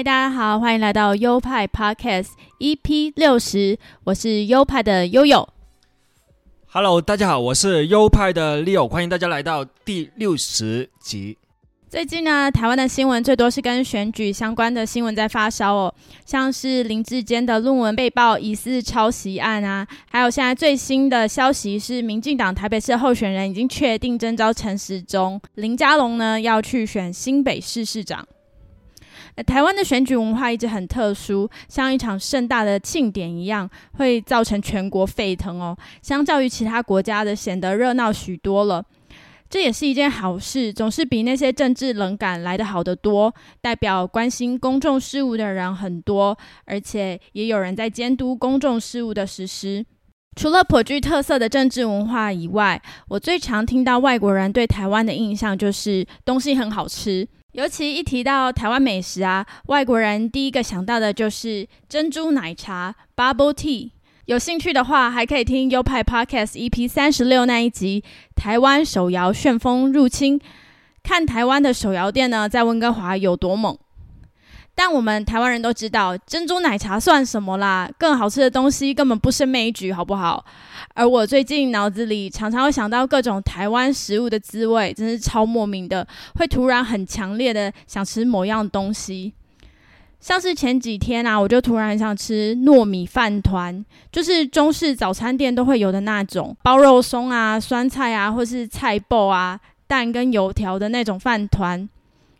嗨，大家好，欢迎来到优派 Podcast EP 六十，我是优派的悠悠。Hello，大家好，我是优派的 Leo，欢迎大家来到第六十集。最近呢，台湾的新闻最多是跟选举相关的新闻在发烧哦，像是林志坚的论文被曝疑似抄袭案啊，还有现在最新的消息是，民进党台北市候选人已经确定征召陈时中，林佳龙呢要去选新北市市长。台湾的选举文化一直很特殊，像一场盛大的庆典一样，会造成全国沸腾哦。相较于其他国家的，显得热闹许多了。这也是一件好事，总是比那些政治冷感来得好得多。代表关心公众事务的人很多，而且也有人在监督公众事务的实施。除了颇具特色的政治文化以外，我最常听到外国人对台湾的印象就是东西很好吃。尤其一提到台湾美食啊，外国人第一个想到的就是珍珠奶茶 （bubble tea）。有兴趣的话，还可以听优派 Podcast EP 三十六那一集《台湾手摇旋风入侵》，看台湾的手摇店呢在温哥华有多猛。但我们台湾人都知道，珍珠奶茶算什么啦？更好吃的东西根本不胜枚举，好不好？而我最近脑子里常常会想到各种台湾食物的滋味，真是超莫名的，会突然很强烈的想吃某样东西。像是前几天啊，我就突然很想吃糯米饭团，就是中式早餐店都会有的那种，包肉松啊、酸菜啊，或是菜爆啊、蛋跟油条的那种饭团。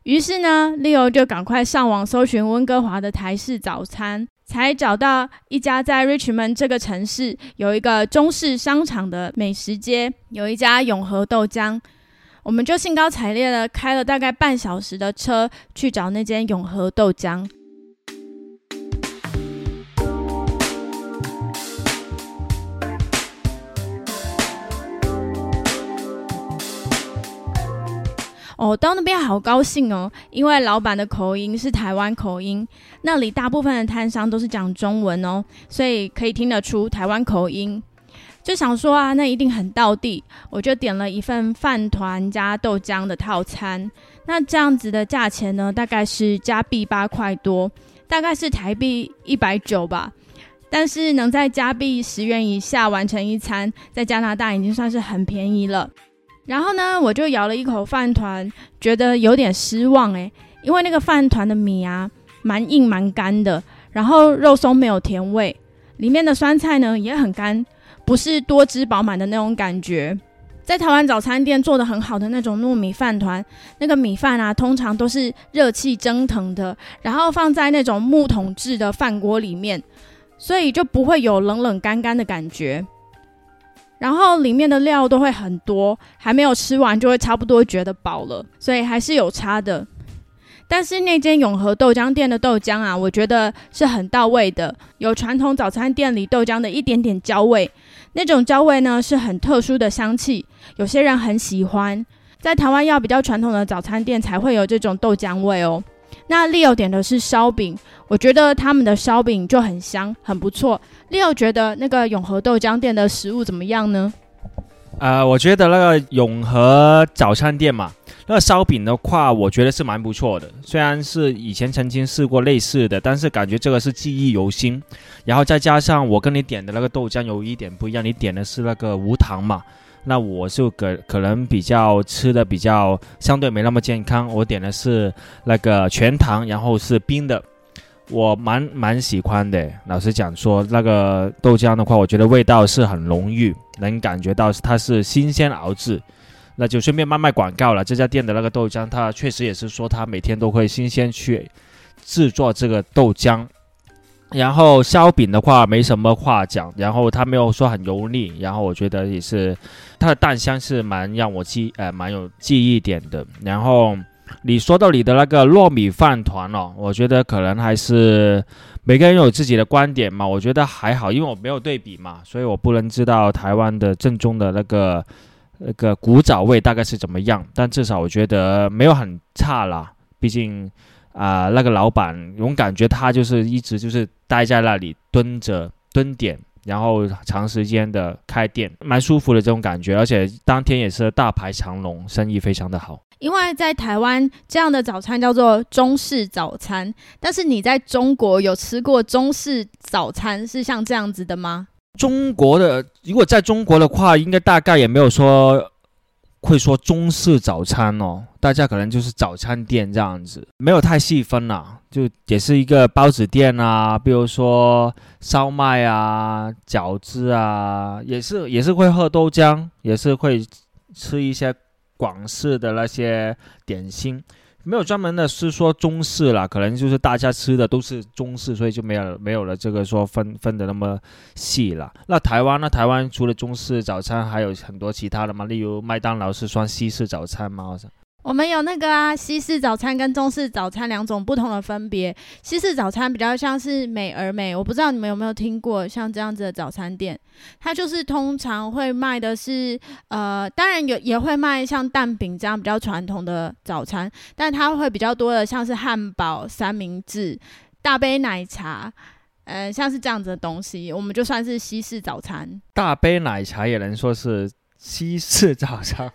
于是呢，Leo 就赶快上网搜寻温哥华的台式早餐，才找到一家在 Richmond 这个城市有一个中式商场的美食街，有一家永和豆浆。我们就兴高采烈的开了大概半小时的车去找那间永和豆浆。哦，到那边好高兴哦，因为老板的口音是台湾口音，那里大部分的摊商都是讲中文哦，所以可以听得出台湾口音。就想说啊，那一定很到地，我就点了一份饭团加豆浆的套餐。那这样子的价钱呢，大概是加币八块多，大概是台币一百九吧。但是能在加币十元以下完成一餐，在加拿大已经算是很便宜了。然后呢，我就咬了一口饭团，觉得有点失望诶，因为那个饭团的米啊，蛮硬蛮干的，然后肉松没有甜味，里面的酸菜呢也很干，不是多汁饱满的那种感觉。在台湾早餐店做的很好的那种糯米饭团，那个米饭啊，通常都是热气蒸腾的，然后放在那种木桶制的饭锅里面，所以就不会有冷冷干干的感觉。然后里面的料都会很多，还没有吃完就会差不多觉得饱了，所以还是有差的。但是那间永和豆浆店的豆浆啊，我觉得是很到位的，有传统早餐店里豆浆的一点点焦味，那种焦味呢是很特殊的香气，有些人很喜欢。在台湾要比较传统的早餐店才会有这种豆浆味哦。那 Leo 点的是烧饼，我觉得他们的烧饼就很香，很不错。Leo 觉得那个永和豆浆店的食物怎么样呢？呃，我觉得那个永和早餐店嘛，那个烧饼的话，我觉得是蛮不错的。虽然是以前曾经试过类似的，但是感觉这个是记忆犹新。然后再加上我跟你点的那个豆浆有一点不一样，你点的是那个无糖嘛，那我就可可能比较吃的比较相对没那么健康，我点的是那个全糖，然后是冰的。我蛮蛮喜欢的。老实讲说，那个豆浆的话，我觉得味道是很浓郁，能感觉到它是新鲜熬制。那就顺便卖卖广告了。这家店的那个豆浆，它确实也是说它每天都会新鲜去制作这个豆浆。然后烧饼的话没什么话讲，然后它没有说很油腻，然后我觉得也是它的蛋香是蛮让我记呃蛮有记忆点的。然后你说到你的那个糯米饭团哦，我觉得可能还是每个人有自己的观点嘛。我觉得还好，因为我没有对比嘛，所以我不能知道台湾的正宗的那个那个古早味大概是怎么样。但至少我觉得没有很差啦，毕竟啊，那个老板我感觉他就是一直就是待在那里蹲着蹲点。然后长时间的开店，蛮舒服的这种感觉，而且当天也是大排长龙，生意非常的好。因为在台湾这样的早餐叫做中式早餐，但是你在中国有吃过中式早餐是像这样子的吗？中国的如果在中国的话，应该大概也没有说。会说中式早餐哦，大家可能就是早餐店这样子，没有太细分啦，就也是一个包子店啊，比如说烧麦啊、饺子啊，也是也是会喝豆浆，也是会吃一些广式的那些点心。没有专门的是说中式啦，可能就是大家吃的都是中式，所以就没有没有了这个说分分的那么细了。那台湾呢？台湾除了中式早餐，还有很多其他的吗？例如麦当劳是算西式早餐吗？好像我们有那个啊，西式早餐跟中式早餐两种不同的分别。西式早餐比较像是美而美，我不知道你们有没有听过像这样子的早餐店，它就是通常会卖的是呃，当然有也会卖像蛋饼这样比较传统的早餐，但它会比较多的像是汉堡、三明治、大杯奶茶，呃，像是这样子的东西，我们就算是西式早餐。大杯奶茶也能说是。西式早餐，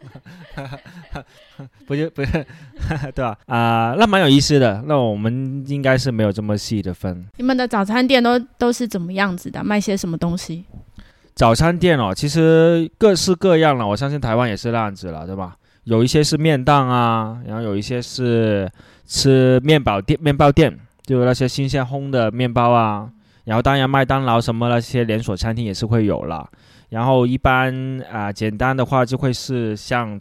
不是不是，对吧？啊，那蛮有意思的。那我们应该是没有这么细的分。你们的早餐店都都是怎么样子的？卖些什么东西？早餐店哦，其实各式各样了。我相信台湾也是那样子了，对吧？有一些是面档啊，然后有一些是吃面包店，面包店就那些新鲜烘的面包啊。然后当然麦当劳什么那些连锁餐厅也是会有了。然后一般啊，简单的话就会是像，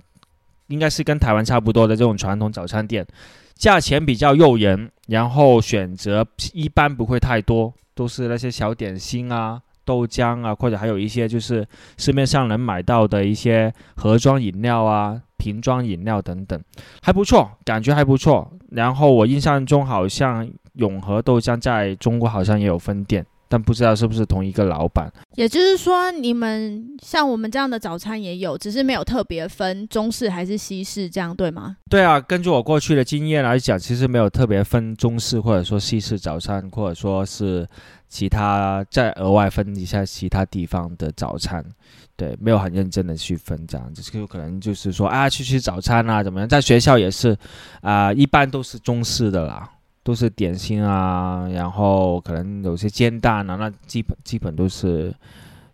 应该是跟台湾差不多的这种传统早餐店，价钱比较诱人，然后选择一般不会太多，都是那些小点心啊、豆浆啊，或者还有一些就是市面上能买到的一些盒装饮料啊、瓶装饮料等等，还不错，感觉还不错。然后我印象中好像永和豆浆在中国好像也有分店。但不知道是不是同一个老板，也就是说，你们像我们这样的早餐也有，只是没有特别分中式还是西式，这样对吗？对啊，根据我过去的经验来讲，其实没有特别分中式或者说西式早餐，或者说是其他再额外分一下其他地方的早餐，对，没有很认真的去分这样子，就可能就是说啊，去吃早餐啊，怎么样？在学校也是啊，一般都是中式的啦。都是点心啊，然后可能有些煎蛋啊，那基本基本都是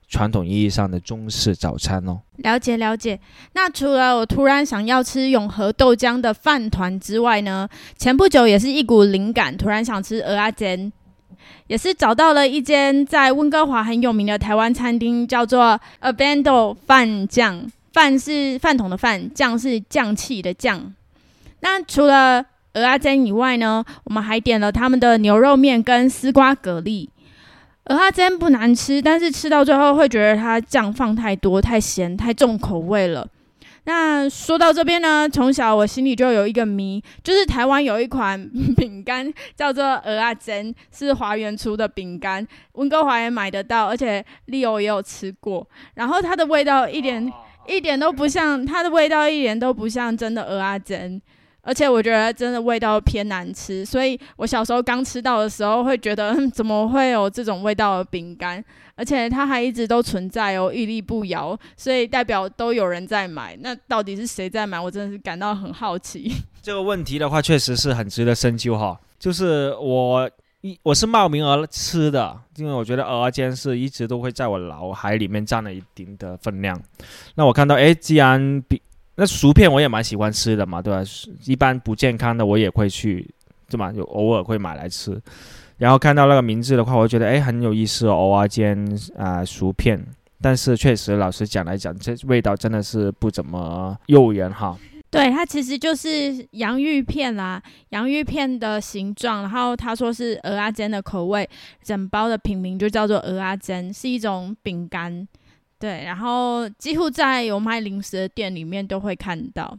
传统意义上的中式早餐哦。了解了解。那除了我突然想要吃永和豆浆的饭团之外呢，前不久也是一股灵感，突然想吃鹅阿煎，也是找到了一间在温哥华很有名的台湾餐厅，叫做 Abando 饭酱。饭是饭桶的饭，酱是酱气的酱。那除了鹅阿珍以外呢，我们还点了他们的牛肉面跟丝瓜蛤蜊。鹅阿珍不难吃，但是吃到最后会觉得它酱放太多、太咸、太重口味了。那说到这边呢，从小我心里就有一个谜，就是台湾有一款饼干叫做鹅阿珍，是华源出的饼干，温哥华也买得到，而且利欧也有吃过。然后它的味道一点一点都不像，它的味道一点都不像真的鹅阿珍。而且我觉得真的味道偏难吃，所以我小时候刚吃到的时候会觉得 怎么会有这种味道的饼干？而且它还一直都存在哦，屹立不摇，所以代表都有人在买。那到底是谁在买？我真的是感到很好奇。这个问题的话，确实是很值得深究哈。就是我一我是冒名而吃的，因为我觉得鹅煎是一直都会在我脑海里面占了一定的分量。那我看到哎，既然比那薯片我也蛮喜欢吃的嘛，对吧？一般不健康的我也会去，对吧？有偶尔会买来吃。然后看到那个名字的话，我觉得哎很有意思哦，偶尔煎啊薯片。但是确实，老实讲来讲，这味道真的是不怎么诱人哈。对，它其实就是洋芋片啦，洋芋片的形状。然后他说是鹅阿煎的口味，整包的品名就叫做鹅阿煎，是一种饼干。对，然后几乎在有卖零食的店里面都会看到。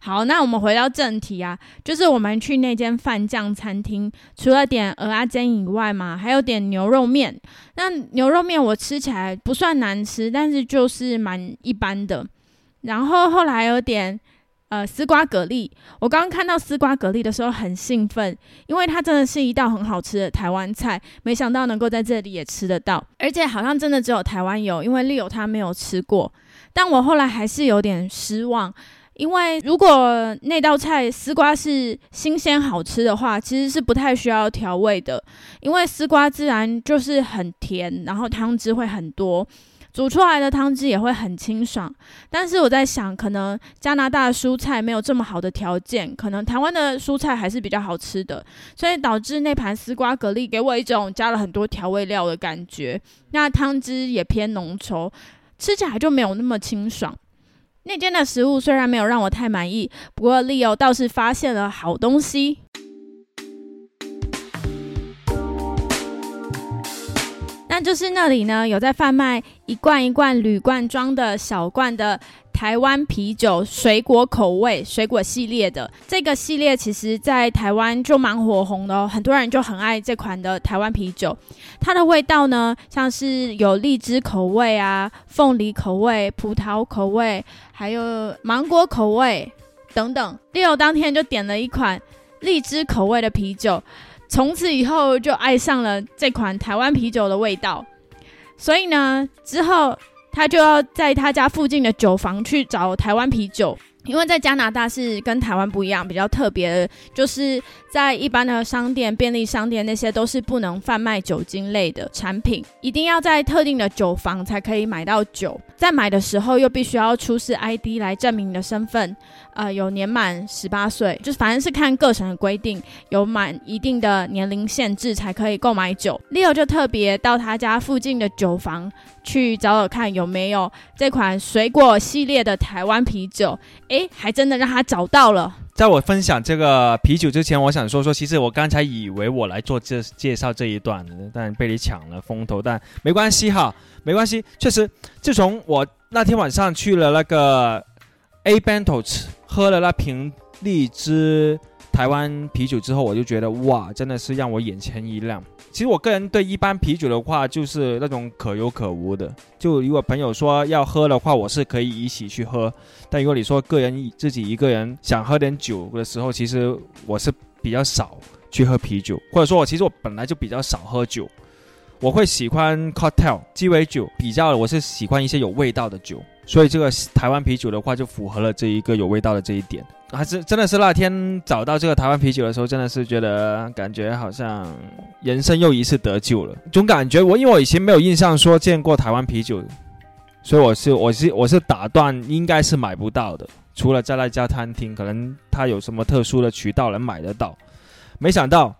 好，那我们回到正题啊，就是我们去那间饭酱餐厅，除了点鹅阿煎以外嘛，还有点牛肉面。那牛肉面我吃起来不算难吃，但是就是蛮一般的。然后后来有点呃丝瓜蛤蜊，我刚刚看到丝瓜蛤蜊的时候很兴奋，因为它真的是一道很好吃的台湾菜，没想到能够在这里也吃得到，而且好像真的只有台湾有，因为丽友他没有吃过。但我后来还是有点失望。因为如果那道菜丝瓜是新鲜好吃的话，其实是不太需要调味的，因为丝瓜自然就是很甜，然后汤汁会很多，煮出来的汤汁也会很清爽。但是我在想，可能加拿大的蔬菜没有这么好的条件，可能台湾的蔬菜还是比较好吃的，所以导致那盘丝瓜蛤蜊给我一种加了很多调味料的感觉，那汤汁也偏浓稠，吃起来就没有那么清爽。那间的食物虽然没有让我太满意，不过 Leo 倒是发现了好东西。就是那里呢，有在贩卖一罐一罐铝罐装的小罐的。台湾啤酒水果口味水果系列的这个系列，其实在台湾就蛮火红的哦，很多人就很爱这款的台湾啤酒。它的味道呢，像是有荔枝口味啊、凤梨口味、葡萄口味，还有芒果口味等等。Leo 当天就点了一款荔枝口味的啤酒，从此以后就爱上了这款台湾啤酒的味道。所以呢，之后。他就要在他家附近的酒房去找台湾啤酒，因为在加拿大是跟台湾不一样，比较特别的，就是在一般的商店、便利商店那些都是不能贩卖酒精类的产品，一定要在特定的酒房才可以买到酒。在买的时候又必须要出示 ID 来证明你的身份，呃，有年满十八岁，就是反正是看各省的规定，有满一定的年龄限制才可以购买酒。Leo 就特别到他家附近的酒房。去找找看有没有这款水果系列的台湾啤酒，诶，还真的让他找到了。在我分享这个啤酒之前，我想说说，其实我刚才以为我来做这介绍这一段，但被你抢了风头，但没关系哈，没关系。确实，自从我那天晚上去了那个 A Bentos 喝了那瓶荔枝台湾啤酒之后，我就觉得哇，真的是让我眼前一亮。其实我个人对一般啤酒的话，就是那种可有可无的。就如果朋友说要喝的话，我是可以一起去喝。但如果你说个人自己一个人想喝点酒的时候，其实我是比较少去喝啤酒，或者说我其实我本来就比较少喝酒。我会喜欢 cocktail 鸡尾酒，比较我是喜欢一些有味道的酒。所以这个台湾啤酒的话，就符合了这一个有味道的这一点。还是真的是那天找到这个台湾啤酒的时候，真的是觉得感觉好像人生又一次得救了。总感觉我因为我以前没有印象说见过台湾啤酒，所以我是我是我是打断应该是买不到的，除了在那家餐厅，可能他有什么特殊的渠道能买得到。没想到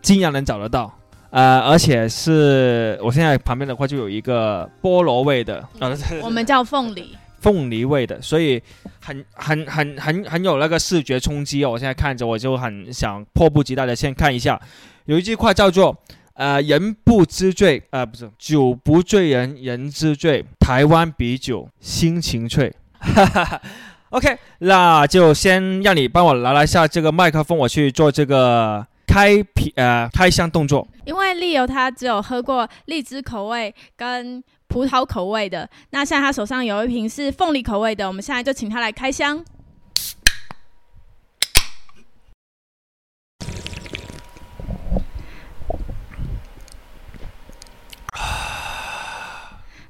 竟然能找得到，呃，而且是我现在旁边的话就有一个菠萝味的，我们叫凤梨。凤梨味的，所以很很很很很有那个视觉冲击哦！我现在看着我就很想迫不及待的先看一下，有一句话叫做“呃，人不知醉，呃，不是酒不醉人人知醉，台湾比酒心情脆”。OK，那就先让你帮我拿来下这个麦克风，我去做这个开瓶呃开箱动作。因为利友他只有喝过荔枝口味跟。葡萄口味的，那现在他手上有一瓶是凤梨口味的，我们现在就请他来开箱。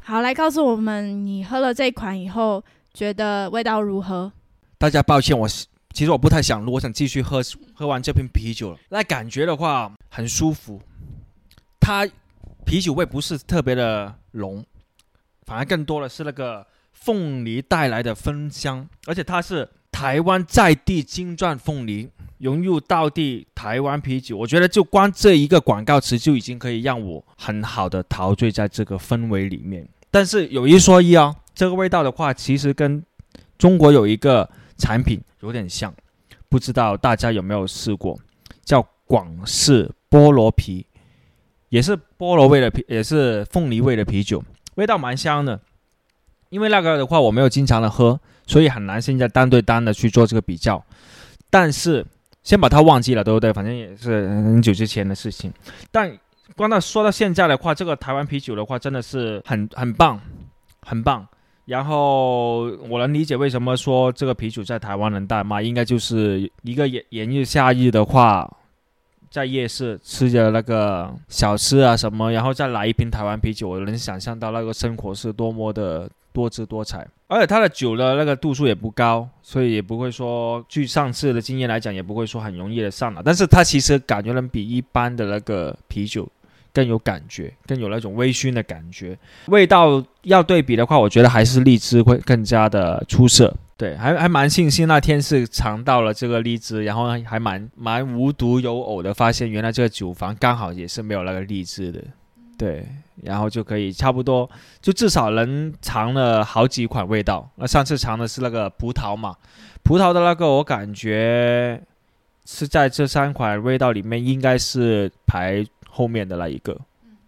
好，来告诉我们，你喝了这款以后觉得味道如何？大家抱歉，我其实我不太想录，我想继续喝，喝完这瓶啤酒了。那感觉的话很舒服，它啤酒味不是特别的浓。反而更多的是那个凤梨带来的芬香，而且它是台湾在地金钻凤梨融入到地台湾啤酒，我觉得就光这一个广告词就已经可以让我很好的陶醉在这个氛围里面。但是有一说一啊，这个味道的话，其实跟中国有一个产品有点像，不知道大家有没有试过，叫广式菠萝啤，也是菠萝味的啤，也是凤梨味的啤酒。味道蛮香的，因为那个的话我没有经常的喝，所以很难现在单对单的去做这个比较。但是先把它忘记了，对不对？反正也是很久之前的事情。但光到说到现在的话，这个台湾啤酒的话真的是很很棒，很棒。然后我能理解为什么说这个啤酒在台湾能大卖，应该就是一个炎炎日夏日的话，在夜市吃着那个小吃啊什么，然后再来一瓶台湾啤酒，我能想象到那个生活是多么的多姿多彩。而且它的酒的那个度数也不高，所以也不会说，据上次的经验来讲，也不会说很容易的上脑。但是它其实感觉能比一般的那个啤酒。更有感觉，更有那种微醺的感觉。味道要对比的话，我觉得还是荔枝会更加的出色。对，还还蛮庆幸那天是尝到了这个荔枝，然后还蛮蛮无独有偶的发现，原来这个酒房刚好也是没有那个荔枝的。对，然后就可以差不多，就至少能尝了好几款味道。那上次尝的是那个葡萄嘛，葡萄的那个我感觉是在这三款味道里面应该是排。后面的那一个，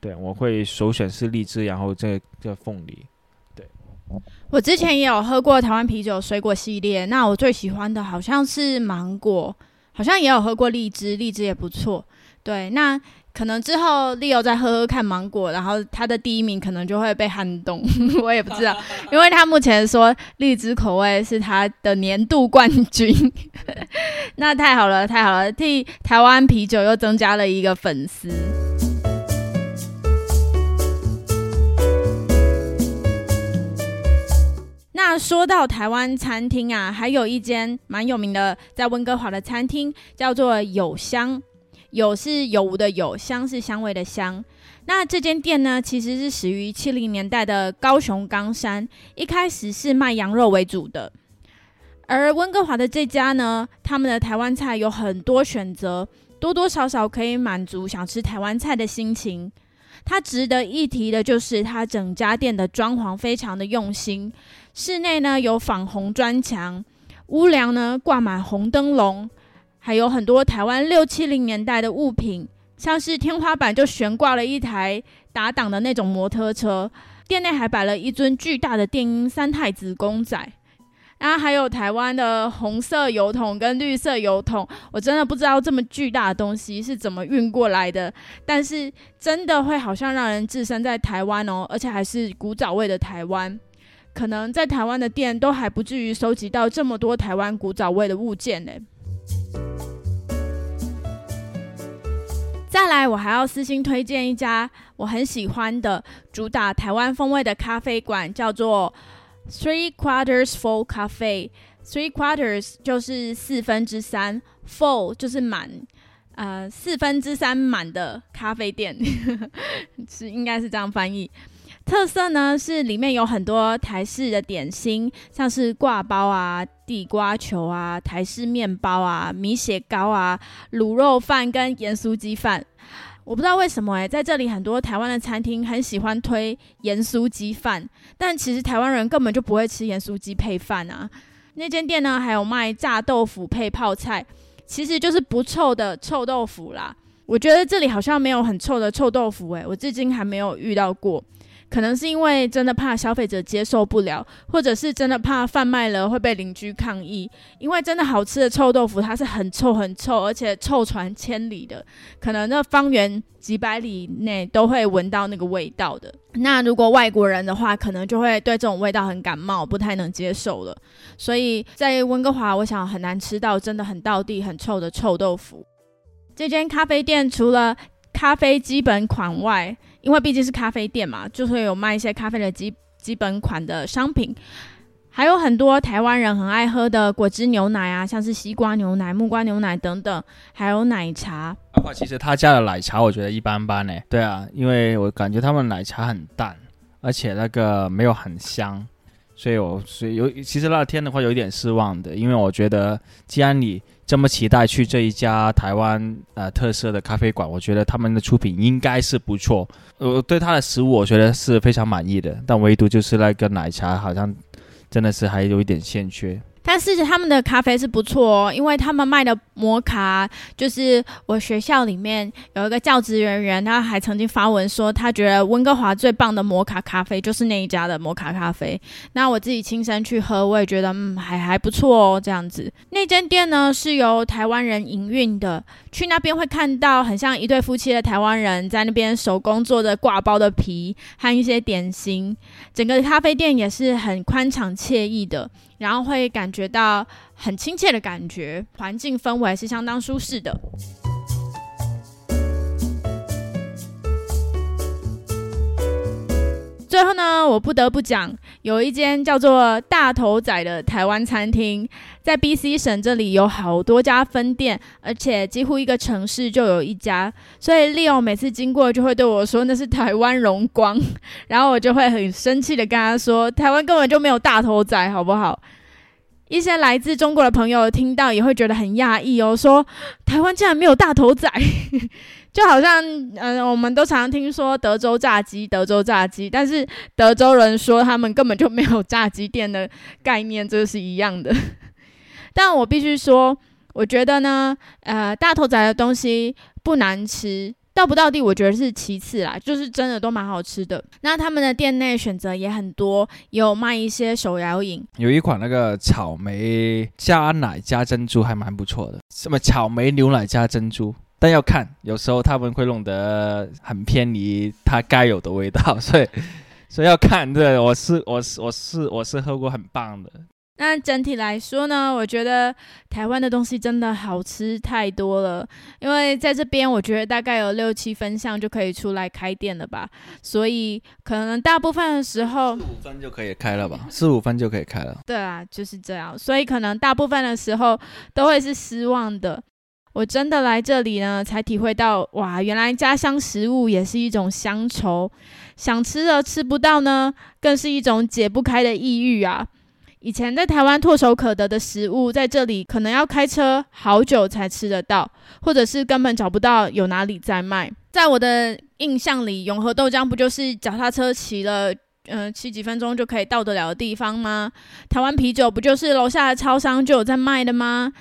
对我会首选是荔枝，然后这这凤梨。对，我之前也有喝过台湾啤酒水果系列，那我最喜欢的好像是芒果，好像也有喝过荔枝，荔枝也不错。对，那可能之后 Leo 再喝喝看芒果，然后他的第一名可能就会被撼动，我也不知道，因为他目前说荔枝口味是他的年度冠军，那太好了，太好了，替台湾啤酒又增加了一个粉丝。那说到台湾餐厅啊，还有一间蛮有名的，在温哥华的餐厅叫做有香。有是有无的有，香是香味的香。那这间店呢，其实是始于七零年代的高雄冈山，一开始是卖羊肉为主的。而温哥华的这家呢，他们的台湾菜有很多选择，多多少少可以满足想吃台湾菜的心情。它值得一提的就是，它整家店的装潢非常的用心，室内呢有仿红砖墙，屋梁呢挂满红灯笼。还有很多台湾六七零年代的物品，像是天花板就悬挂了一台打档的那种摩托车，店内还摆了一尊巨大的电音三太子公仔，然后还有台湾的红色油桶跟绿色油桶，我真的不知道这么巨大的东西是怎么运过来的，但是真的会好像让人置身在台湾哦，而且还是古早味的台湾，可能在台湾的店都还不至于收集到这么多台湾古早味的物件呢。再来，我还要私心推荐一家我很喜欢的主打台湾风味的咖啡馆，叫做 Three Quarters Full Cafe。Three Quarters 就是四分之三，Full 就是满，呃，四分之三满的咖啡店，是应该是这样翻译。特色呢是里面有很多台式的点心，像是挂包啊、地瓜球啊、台式面包啊、米血糕啊、卤肉饭跟盐酥鸡饭。我不知道为什么诶，在这里很多台湾的餐厅很喜欢推盐酥鸡饭，但其实台湾人根本就不会吃盐酥鸡配饭啊。那间店呢还有卖炸豆腐配泡菜，其实就是不臭的臭豆腐啦。我觉得这里好像没有很臭的臭豆腐诶，我至今还没有遇到过。可能是因为真的怕消费者接受不了，或者是真的怕贩卖了会被邻居抗议。因为真的好吃的臭豆腐，它是很臭很臭，而且臭传千里的，可能那方圆几百里内都会闻到那个味道的。那如果外国人的话，可能就会对这种味道很感冒，不太能接受了。所以在温哥华，我想很难吃到真的很道地、很臭的臭豆腐。这间咖啡店除了咖啡基本款外，因为毕竟是咖啡店嘛，就会有卖一些咖啡的基基本款的商品，还有很多台湾人很爱喝的果汁牛奶啊，像是西瓜牛奶、木瓜牛奶等等，还有奶茶。包括其实他家的奶茶，我觉得一般般呢。对啊，因为我感觉他们奶茶很淡，而且那个没有很香，所以我所以有其实那天的话有一点失望的，因为我觉得既然你。这么期待去这一家台湾呃特色的咖啡馆，我觉得他们的出品应该是不错。呃对他的食物我觉得是非常满意的，但唯独就是那个奶茶好像真的是还有一点欠缺。但是他们的咖啡是不错哦，因为他们卖的摩卡，就是我学校里面有一个教职人员，他还曾经发文说，他觉得温哥华最棒的摩卡咖啡就是那一家的摩卡咖啡。那我自己亲身去喝，我也觉得嗯还还不错哦，这样子。那间店呢是由台湾人营运的，去那边会看到很像一对夫妻的台湾人在那边手工做的挂包的皮和一些点心，整个咖啡店也是很宽敞惬意的。然后会感觉到很亲切的感觉，环境氛围是相当舒适的。最后呢，我不得不讲，有一间叫做大头仔的台湾餐厅，在 B C 省这里有好多家分店，而且几乎一个城市就有一家，所以 Leo 每次经过就会对我说那是台湾荣光，然后我就会很生气的跟他说，台湾根本就没有大头仔，好不好？一些来自中国的朋友听到也会觉得很讶异哦，说台湾竟然没有大头仔，就好像嗯，我们都常常听说德州炸鸡，德州炸鸡，但是德州人说他们根本就没有炸鸡店的概念，这是一样的。但我必须说，我觉得呢，呃，大头仔的东西不难吃。到不到地，我觉得是其次啦，就是真的都蛮好吃的。那他们的店内选择也很多，有卖一些手摇饮，有一款那个草莓加奶加珍珠还蛮不错的，什么草莓牛奶加珍珠，但要看，有时候他们会弄得很偏离它该有的味道，所以所以要看。对，我是我是我是我是喝过很棒的。那整体来说呢，我觉得台湾的东西真的好吃太多了。因为在这边，我觉得大概有六七分项就可以出来开店了吧。所以可能大部分的时候，四五分就可以开了吧？四五分就可以开了。对啊，就是这样。所以可能大部分的时候都会是失望的。我真的来这里呢，才体会到哇，原来家乡食物也是一种乡愁。想吃的吃不到呢，更是一种解不开的抑郁啊。以前在台湾唾手可得的食物，在这里可能要开车好久才吃得到，或者是根本找不到有哪里在卖。在我的印象里，永和豆浆不就是脚踏车骑了，嗯，骑几分钟就可以到得了的地方吗？台湾啤酒不就是楼下的超商就有在卖的吗？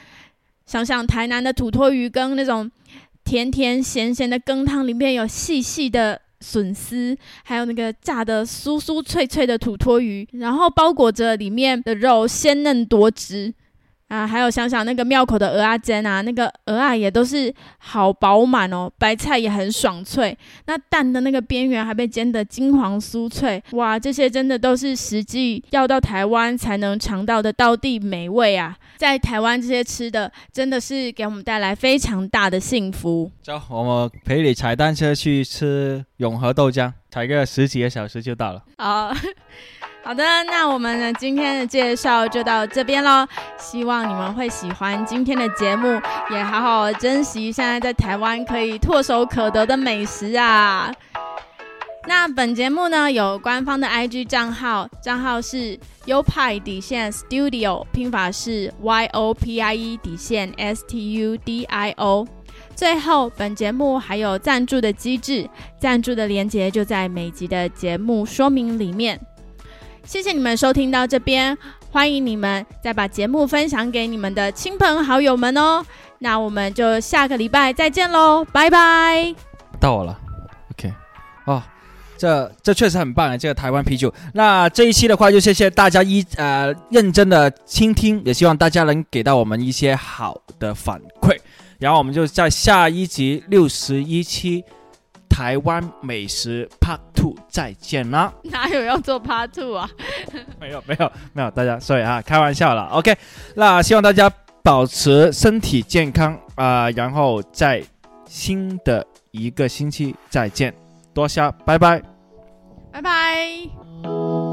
想想台南的土托鱼羹，那种甜甜咸咸的羹汤里面有细细的。笋丝，还有那个炸的酥酥脆脆的土托鱼，然后包裹着里面的肉鲜嫩多汁啊！还有想想那个庙口的鹅啊煎啊，那个鹅啊也都是好饱满哦，白菜也很爽脆，那蛋的那个边缘还被煎得金黄酥脆，哇！这些真的都是实际要到台湾才能尝到的道地美味啊！在台湾这些吃的真的是给我们带来非常大的幸福。走，我们陪你踩单车去吃永和豆浆，踩个十几个小时就到了。好，好的，那我们呢今天的介绍就到这边喽。希望你们会喜欢今天的节目，也好好珍惜现在在台湾可以唾手可得的美食啊。那本节目呢有官方的 IG 账号，账号是优派底线 Studio，拼法是 Y O P I E 底线 S T U D I O。最后，本节目还有赞助的机制，赞助的链接就在每集的节目说明里面。谢谢你们收听到这边，欢迎你们再把节目分享给你们的亲朋好友们哦。那我们就下个礼拜再见喽，拜拜。到我了，OK，哦。这这确实很棒啊！这个台湾啤酒。那这一期的话，就谢谢大家一呃认真的倾听，也希望大家能给到我们一些好的反馈。然后我们就在下一集六十一期台湾美食 Part Two 再见啦！哪有要做 Part Two 啊？没有没有没有，大家所以啊，开玩笑了。OK，那希望大家保持身体健康啊，然后在新的一个星期再见。多谢，拜拜，拜拜。